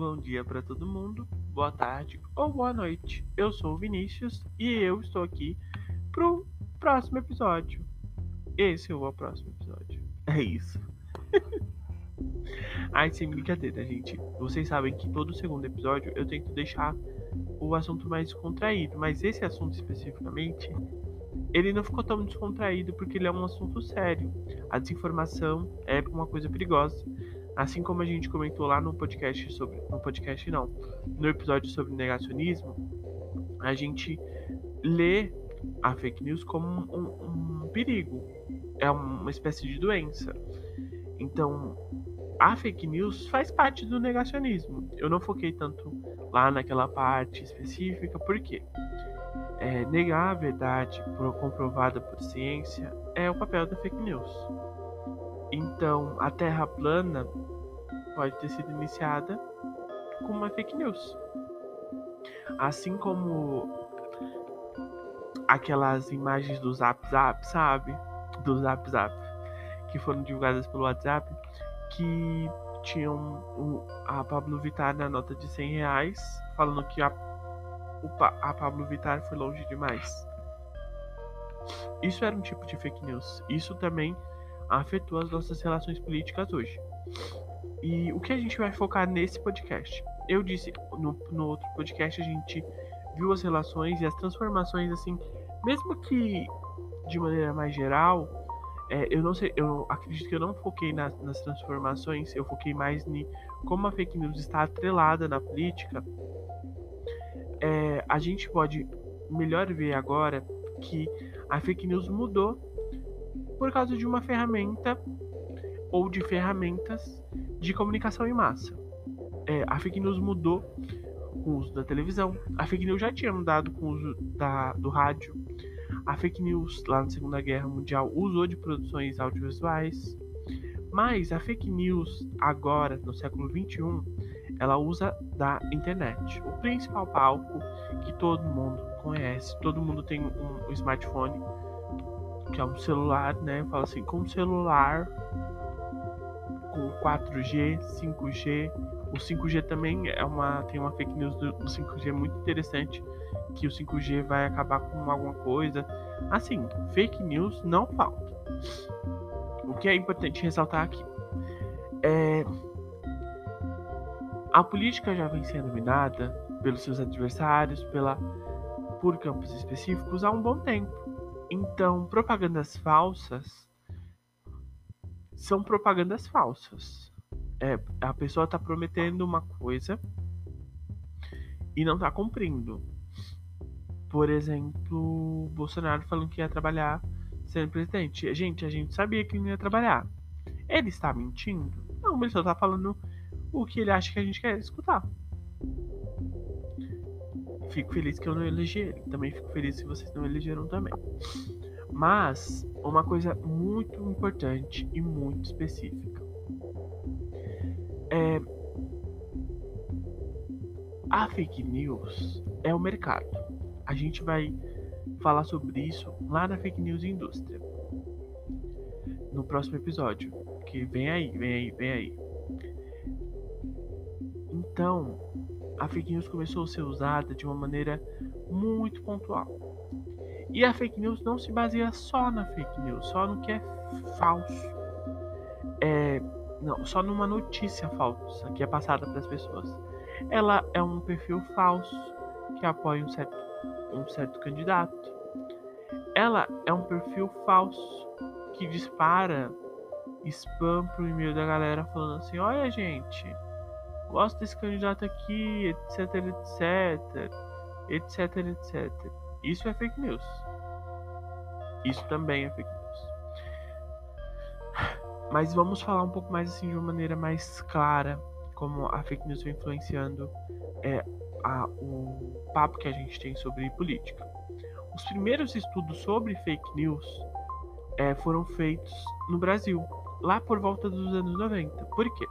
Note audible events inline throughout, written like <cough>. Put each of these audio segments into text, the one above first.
bom dia para todo mundo, boa tarde ou boa noite. Eu sou o Vinícius e eu estou aqui pro próximo episódio. Esse é o próximo episódio. É isso. <laughs> Ai, sem brincadeira, gente. Vocês sabem que todo segundo episódio eu tento deixar o assunto mais contraído, mas esse assunto especificamente, ele não ficou tão descontraído porque ele é um assunto sério. A desinformação é uma coisa perigosa. Assim como a gente comentou lá no podcast sobre. No podcast não. No episódio sobre negacionismo, a gente lê a fake news como um, um perigo. É uma espécie de doença. Então, a fake news faz parte do negacionismo. Eu não foquei tanto lá naquela parte específica, porque é, negar a verdade comprovada por ciência é o papel da fake news. Então, a Terra plana pode ter sido iniciada com uma fake news. Assim como aquelas imagens do Zap Zap, sabe? Do Zap Zap, que foram divulgadas pelo WhatsApp, que tinham a Pablo Vittar na nota de 100 reais, falando que a, a Pablo Vittar foi longe demais. Isso era um tipo de fake news. Isso também afetou as nossas relações políticas hoje. E o que a gente vai focar nesse podcast? Eu disse no, no outro podcast, a gente viu as relações e as transformações, assim, mesmo que de maneira mais geral, é, eu não sei, eu acredito que eu não foquei nas, nas transformações, eu foquei mais em como a fake news está atrelada na política. É, a gente pode melhor ver agora que a fake news mudou por causa de uma ferramenta ou de ferramentas de comunicação em massa. É, a fake news mudou com o uso da televisão. A fake news já tinha mudado com o uso da, do rádio. A fake news lá na Segunda Guerra Mundial usou de produções audiovisuais. Mas a fake news agora, no século XXI, ela usa da internet. O principal palco que todo mundo conhece, todo mundo tem um, um smartphone que é um celular, né? Fala assim, com um celular 4G, 5G. O 5G também é uma tem uma fake news do, do 5G muito interessante que o 5G vai acabar com alguma coisa. Assim, fake news não falta. O que é importante ressaltar aqui é a política já vem sendo minada pelos seus adversários, pela por campos específicos há um bom tempo. Então, propagandas falsas são propagandas falsas. É, a pessoa está prometendo uma coisa e não está cumprindo. Por exemplo, Bolsonaro falando que ia trabalhar sendo presidente. Gente, a gente sabia que não ia trabalhar. Ele está mentindo? Não, ele só está falando o que ele acha que a gente quer escutar. Fico feliz que eu não elegi ele. Também fico feliz se vocês não elegeram também. Mas uma coisa muito importante e muito específica. É, a fake news é o mercado. A gente vai falar sobre isso lá na Fake News Indústria. No próximo episódio. Que vem aí, vem aí, vem aí. Então, a fake news começou a ser usada de uma maneira muito pontual. E a fake news não se baseia só na fake news, só no que é falso. É, não, só numa notícia falsa que é passada para as pessoas. Ela é um perfil falso que apoia um certo, um certo candidato. Ela é um perfil falso que dispara spam pro e-mail da galera falando assim: olha, gente, gosto desse candidato aqui, etc, etc, etc, etc. Isso é fake news. Isso também é fake news. Mas vamos falar um pouco mais assim de uma maneira mais clara como a fake news vem influenciando é, a, o papo que a gente tem sobre política. Os primeiros estudos sobre fake news é, foram feitos no Brasil, lá por volta dos anos 90. Por quê?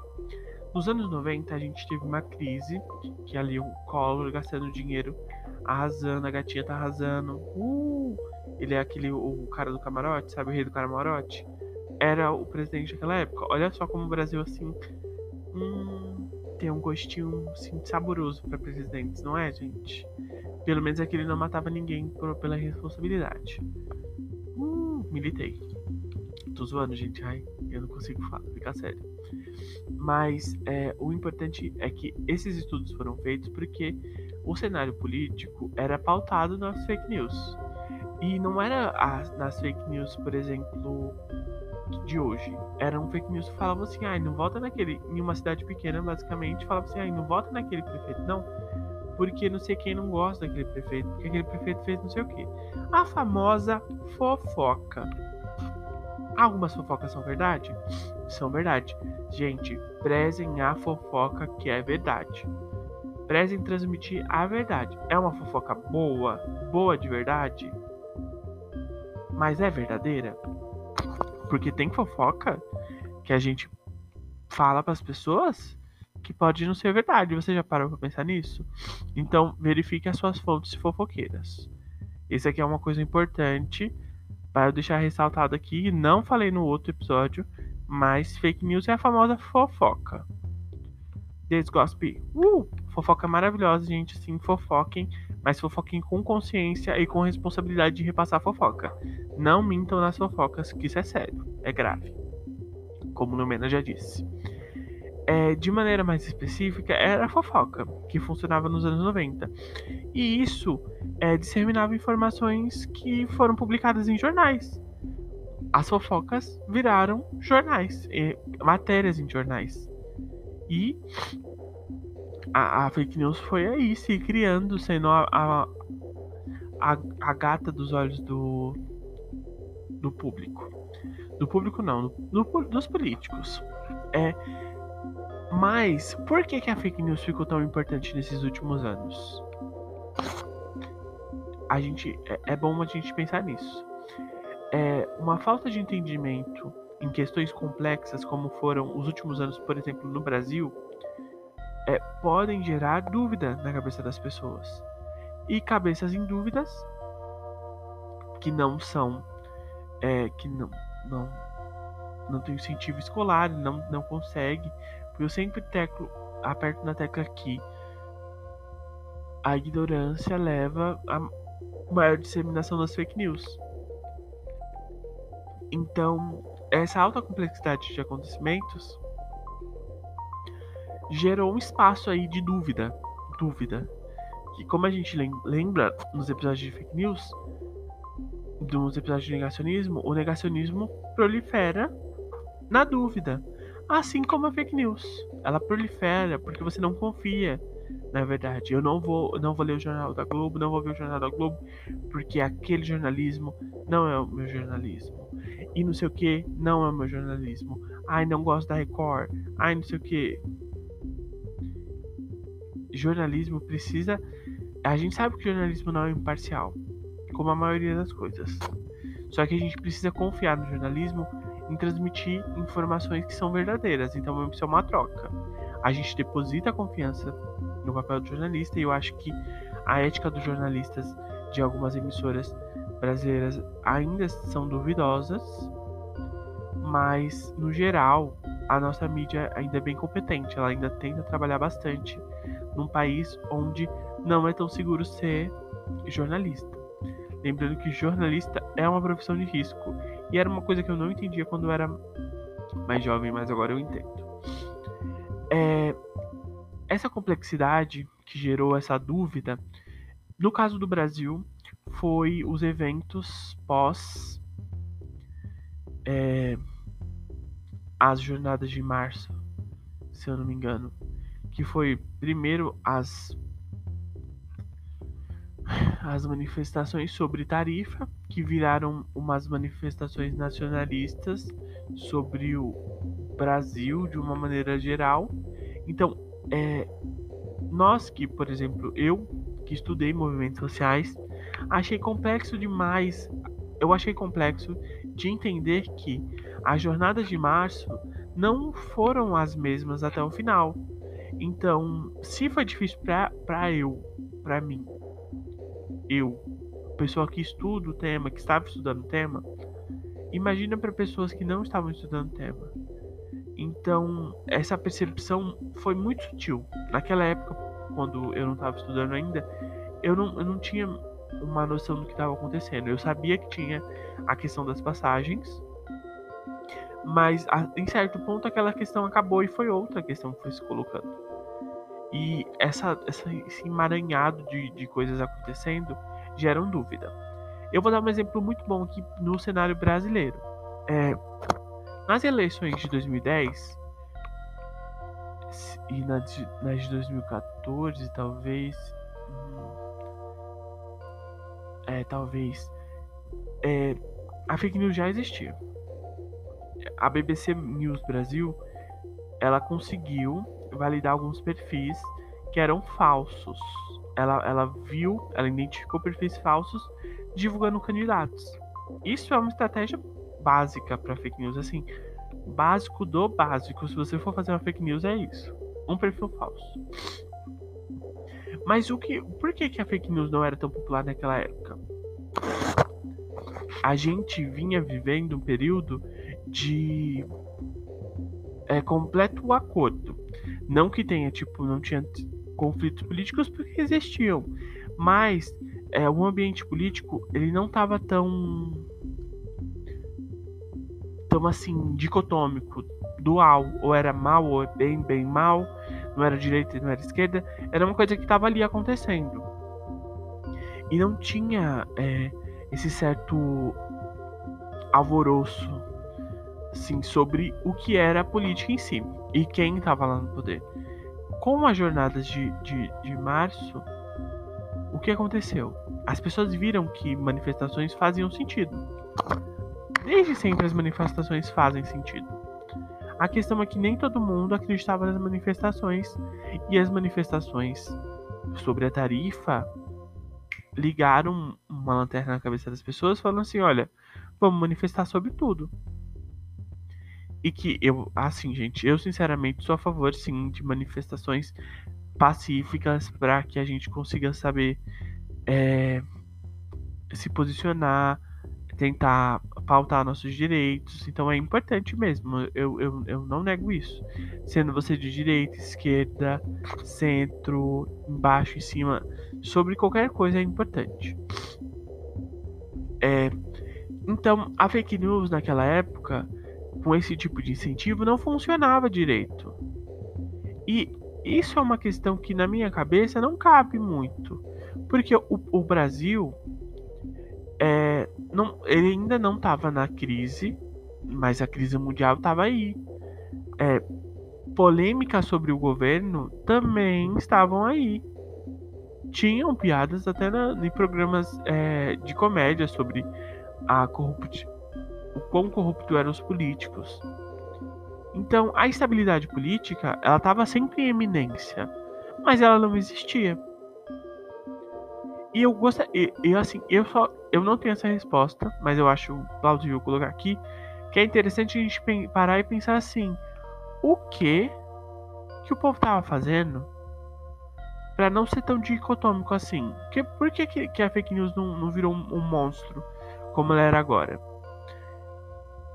Nos anos 90 a gente teve uma crise, que ali o Collor gastando dinheiro, arrasando, a gatinha tá arrasando. Uh! Ele é aquele, o cara do camarote, sabe, o rei do camarote? Era o presidente daquela época. Olha só como o Brasil, assim, hum, tem um gostinho assim, saboroso para presidentes, não é, gente? Pelo menos é que ele não matava ninguém por, pela responsabilidade. Uh, militei. Tô zoando, gente. Ai, eu não consigo falar, fica sério. Mas é, o importante é que esses estudos foram feitos porque o cenário político era pautado nas fake news. E não era as, nas fake news, por exemplo, de hoje. Eram fake news que falavam assim, ai, não vota naquele. Em uma cidade pequena, basicamente, falavam assim, ai, não vota naquele prefeito. Não. Porque não sei quem não gosta daquele prefeito. Porque aquele prefeito fez não sei o quê. A famosa fofoca. Algumas fofocas são verdade? São verdade. Gente, prezem a fofoca que é verdade. Prezem transmitir a verdade. É uma fofoca boa? Boa de verdade? Mas é verdadeira? Porque tem fofoca que a gente fala para as pessoas que pode não ser verdade. Você já parou para pensar nisso? Então, verifique as suas fontes fofoqueiras. Isso aqui é uma coisa importante para eu deixar ressaltado aqui. Não falei no outro episódio, mas fake news é a famosa fofoca. Desgospe. Uh! Fofoca maravilhosa, gente. Sim, fofoquem mas fofoquem com consciência e com responsabilidade de repassar fofoca. Não mintam nas fofocas, que isso é sério, é grave. Como Lumena já disse. É, de maneira mais específica, era a fofoca, que funcionava nos anos 90. E isso é, disseminava informações que foram publicadas em jornais. As fofocas viraram jornais, matérias em jornais. E a, a, fake news foi aí se criando, sendo a, a, a, a gata dos olhos do, do público. Do público não, do, dos políticos. É, mas por que, que a fake news ficou tão importante nesses últimos anos? A gente é, é bom a gente pensar nisso. É uma falta de entendimento em questões complexas como foram os últimos anos, por exemplo, no Brasil, é, podem gerar dúvida na cabeça das pessoas. E cabeças em dúvidas que não são é, que não não não tem incentivo escolar, não não consegue. Porque eu sempre teclo, aperto na tecla aqui. A ignorância leva a maior disseminação das fake news. Então, essa alta complexidade de acontecimentos gerou um espaço aí de dúvida. Dúvida. Que como a gente lembra nos episódios de fake news, nos episódios de negacionismo, o negacionismo prolifera na dúvida. Assim como a fake news. Ela prolifera porque você não confia na verdade. Eu não vou, não vou ler o jornal da Globo, não vou ver o jornal da Globo, porque aquele jornalismo não é o meu jornalismo. E não sei o que, não é o meu jornalismo. Ai, não gosto da Record. Ai, não sei o que jornalismo precisa. A gente sabe que o jornalismo não é imparcial, como a maioria das coisas. Só que a gente precisa confiar no jornalismo em transmitir informações que são verdadeiras. Então isso é uma troca. A gente deposita a confiança no papel do jornalista e eu acho que a ética dos jornalistas de algumas emissoras brasileiras ainda são duvidosas, mas no geral a nossa mídia ainda é bem competente, ela ainda tenta trabalhar bastante num país onde não é tão seguro ser jornalista. Lembrando que jornalista é uma profissão de risco. E era uma coisa que eu não entendia quando eu era mais jovem, mas agora eu entendo. É, essa complexidade que gerou essa dúvida, no caso do Brasil, foi os eventos pós é, as jornadas de março, se eu não me engano que foi primeiro as as manifestações sobre tarifa, que viraram umas manifestações nacionalistas sobre o Brasil de uma maneira geral. Então, é, nós que, por exemplo, eu que estudei movimentos sociais, achei complexo demais. Eu achei complexo de entender que as jornadas de março não foram as mesmas até o final. Então, se foi difícil pra, pra eu, pra mim, eu, pessoa que estuda o tema, que estava estudando o tema, imagina para pessoas que não estavam estudando o tema. Então, essa percepção foi muito sutil. Naquela época, quando eu não estava estudando ainda, eu não, eu não tinha uma noção do que estava acontecendo. Eu sabia que tinha a questão das passagens, mas a, em certo ponto aquela questão acabou e foi outra questão que foi se colocando. E essa, essa, esse emaranhado de, de coisas acontecendo geram dúvida. Eu vou dar um exemplo muito bom aqui no cenário brasileiro. É, nas eleições de 2010 e nas, nas de 2014, talvez. Hum, é, talvez. É, a fake news já existia. A BBC News Brasil ela conseguiu validar alguns perfis que eram falsos. Ela, ela viu, ela identificou perfis falsos divulgando candidatos. Isso é uma estratégia básica para fake news, assim, básico do básico. Se você for fazer uma fake news é isso, um perfil falso. Mas o que, por que, que a fake news não era tão popular naquela época? A gente vinha vivendo um período de é, completo acordo. Não que tenha, tipo, não tinha conflitos políticos porque existiam, mas é, o ambiente político ele não estava tão tão assim, dicotômico, dual, ou era mal, ou é bem, bem mal, não era direita e não era esquerda, era uma coisa que estava ali acontecendo. E não tinha é, esse certo alvoroço assim, sobre o que era a política em si e quem estava lá no poder. Com as jornadas de, de, de março, o que aconteceu? As pessoas viram que manifestações faziam sentido. Desde sempre as manifestações fazem sentido. A questão é que nem todo mundo acreditava nas manifestações e as manifestações sobre a tarifa ligaram uma lanterna na cabeça das pessoas falando assim, olha, vamos manifestar sobre tudo. E que eu, assim, gente, eu sinceramente sou a favor sim de manifestações pacíficas para que a gente consiga saber é, se posicionar, tentar pautar nossos direitos. Então é importante mesmo. Eu, eu, eu não nego isso. Sendo você de direita, esquerda, centro, embaixo, em cima, sobre qualquer coisa é importante. É, então, a fake news naquela época, com esse tipo de incentivo, não funcionava direito. E isso é uma questão que na minha cabeça não cabe muito. Porque o, o Brasil é, não, ele ainda não estava na crise, mas a crise mundial estava aí. É, polêmicas sobre o governo também estavam aí. Tinham piadas até na, em programas é, de comédia sobre a corrupt, o quão corrupto eram os políticos. Então, a estabilidade política, ela estava sempre em eminência, mas ela não existia. E eu gostaria, e, assim, eu só eu não tenho essa resposta, mas eu acho plausível colocar aqui, que é interessante a gente parar e pensar assim, o que que o povo tava fazendo para não ser tão dicotômico assim? Que, por que, que a fake news não, não virou um, um, monstro como ela era agora?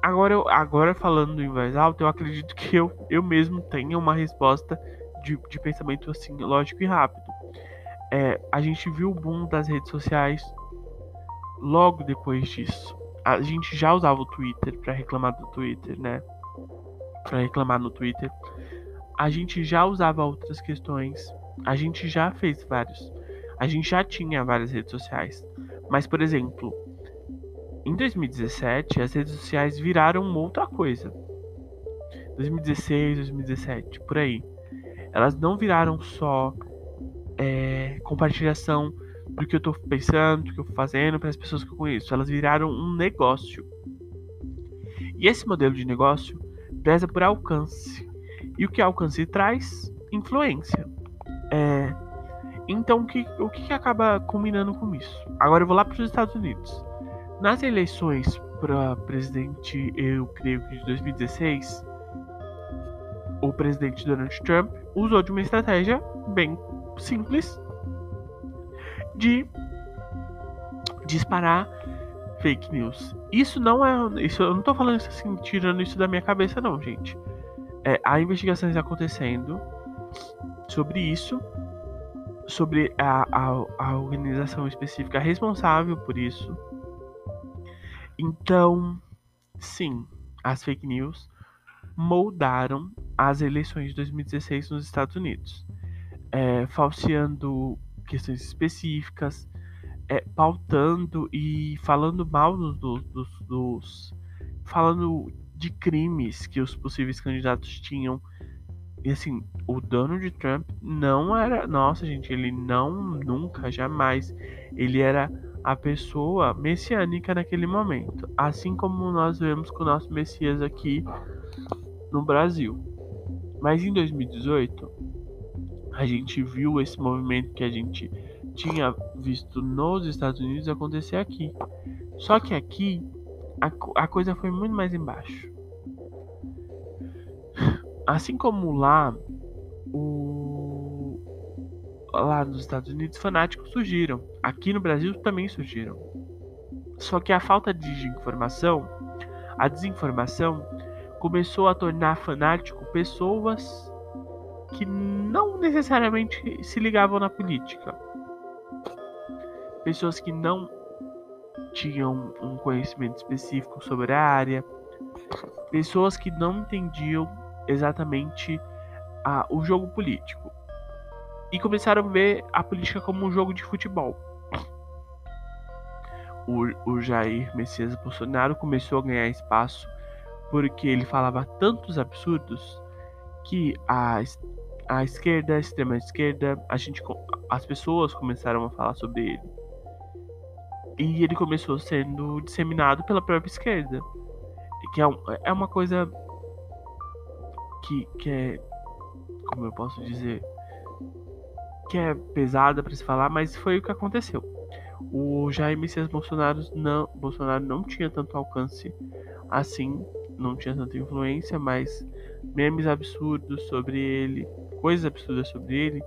Agora, eu, agora falando em voz alta, eu acredito que eu, eu mesmo tenha uma resposta de, de pensamento assim, lógico e rápido. É, a gente viu o boom das redes sociais logo depois disso. A gente já usava o Twitter para reclamar do Twitter, né? Para reclamar no Twitter. A gente já usava outras questões. A gente já fez vários. A gente já tinha várias redes sociais. Mas, por exemplo, em 2017, as redes sociais viraram outra coisa. 2016, 2017, por aí. Elas não viraram só é, compartilhação do que eu tô pensando, do que eu tô fazendo para as pessoas que eu conheço. Elas viraram um negócio. E esse modelo de negócio preza por alcance. E o que alcance traz? Influência. É, então, o que, o que acaba combinando com isso? Agora eu vou lá para os Estados Unidos. Nas eleições para presidente, eu creio que de 2016, o presidente Donald Trump usou de uma estratégia bem simples de disparar fake news. Isso não é. Isso, eu não tô falando isso assim, tirando isso da minha cabeça, não, gente. é, há investigações acontecendo sobre isso, sobre a, a, a organização específica responsável por isso. Então, sim, as fake news moldaram as eleições de 2016 nos Estados Unidos, é, falseando questões específicas, é, pautando e falando mal dos, dos, dos, falando de crimes que os possíveis candidatos tinham. E assim, o Donald Trump não era. Nossa, gente, ele não, nunca, jamais. Ele era a pessoa messiânica naquele momento. Assim como nós vemos com o nosso Messias aqui no Brasil. Mas em 2018, a gente viu esse movimento que a gente tinha visto nos Estados Unidos acontecer aqui. Só que aqui a, a coisa foi muito mais embaixo. <laughs> Assim como lá, o, lá nos Estados Unidos, fanáticos surgiram. Aqui no Brasil também surgiram. Só que a falta de informação, a desinformação, começou a tornar fanático pessoas que não necessariamente se ligavam na política. Pessoas que não tinham um conhecimento específico sobre a área, pessoas que não entendiam exatamente a, o jogo político e começaram a ver a política como um jogo de futebol. O, o Jair Messias Bolsonaro começou a ganhar espaço porque ele falava tantos absurdos que a, a esquerda, a extrema esquerda, a gente, as pessoas começaram a falar sobre ele. E ele começou sendo disseminado pela própria esquerda. Que é, um, é uma coisa que, que é. Como eu posso dizer? Que é pesada para se falar, mas foi o que aconteceu. O Jair Messias Bolsonaro não, Bolsonaro não tinha tanto alcance assim, não tinha tanta influência, mas memes absurdos sobre ele, coisas absurdas sobre ele,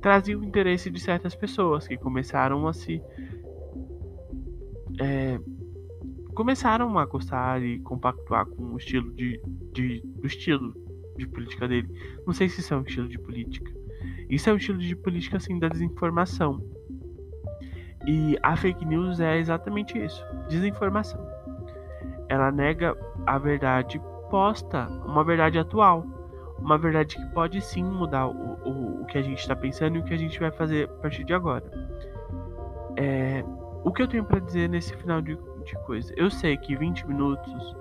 traziam o interesse de certas pessoas que começaram a se é, começaram a gostar e compactuar com o estilo de, de, do estilo de política dele. Não sei se isso é um estilo de política. Isso é um estilo de política assim da desinformação. E a fake news é exatamente isso, desinformação. Ela nega a verdade posta, uma verdade atual, uma verdade que pode sim mudar o, o, o que a gente está pensando e o que a gente vai fazer a partir de agora. É, o que eu tenho para dizer nesse final de, de coisa? Eu sei que 20 minutos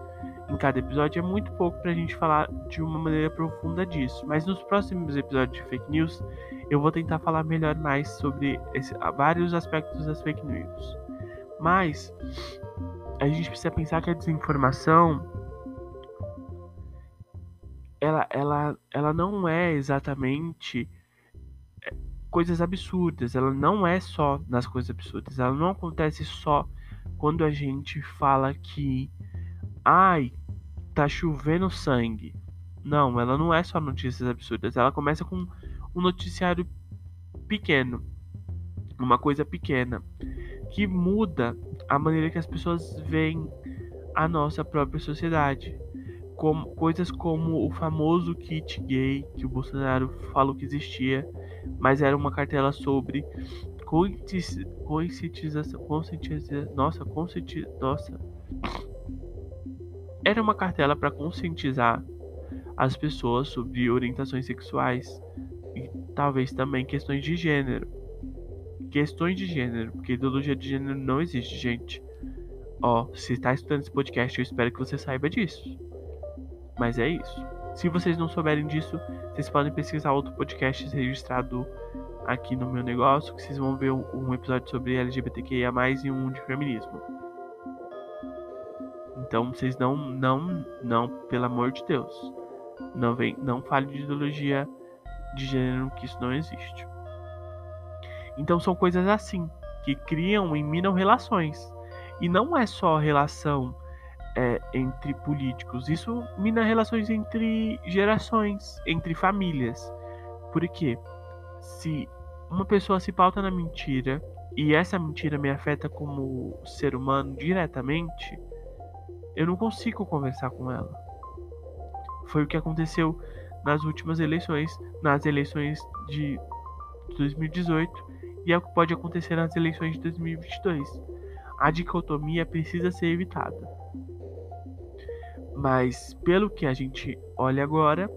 em cada episódio é muito pouco pra gente falar de uma maneira profunda disso, mas nos próximos episódios de fake news eu vou tentar falar melhor mais sobre esse, vários aspectos das fake news. Mas a gente precisa pensar que a desinformação ela, ela, ela não é exatamente coisas absurdas. Ela não é só nas coisas absurdas. Ela não acontece só quando a gente fala que ai, tá chovendo sangue. Não, ela não é só notícias absurdas. Ela começa com um noticiário pequeno, uma coisa pequena, que muda a maneira que as pessoas veem a nossa própria sociedade. Como, coisas como o famoso kit gay que o Bolsonaro falou que existia mas era uma cartela sobre conscientização, conscientização, nossa, conscientização, nossa. Era uma cartela para conscientizar as pessoas sobre orientações sexuais e talvez também questões de gênero. Questões de gênero, porque ideologia de gênero não existe, gente. Ó, se está estudando esse podcast, eu espero que você saiba disso. Mas é isso. Se vocês não souberem disso, vocês podem pesquisar outro podcast registrado aqui no meu negócio, que vocês vão ver um episódio sobre LGBTQIA+, e um de feminismo. Então, vocês não, não, não, pelo amor de Deus, não vem, não fale de ideologia de gênero, que isso não existe. Então, são coisas assim, que criam e minam relações. E não é só relação é, entre políticos. Isso mina relações entre gerações, entre famílias. Porque se uma pessoa se pauta na mentira e essa mentira me afeta como ser humano diretamente, eu não consigo conversar com ela. foi o que aconteceu nas últimas eleições, nas eleições de 2018 e é o que pode acontecer nas eleições de 2022. A dicotomia precisa ser evitada. Mas pelo que a gente olha agora,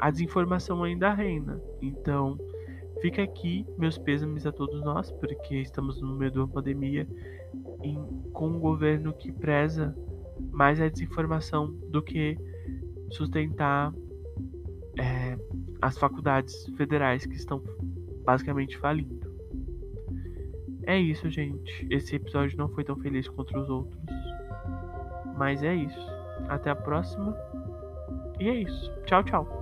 a desinformação ainda reina. Então, fica aqui meus pêsames a todos nós, porque estamos no meio de uma pandemia em, com um governo que preza mais a desinformação do que sustentar é, as faculdades federais que estão basicamente falindo. É isso, gente. Esse episódio não foi tão feliz quanto os outros. Mas é isso. Até a próxima. E é isso. Tchau, tchau.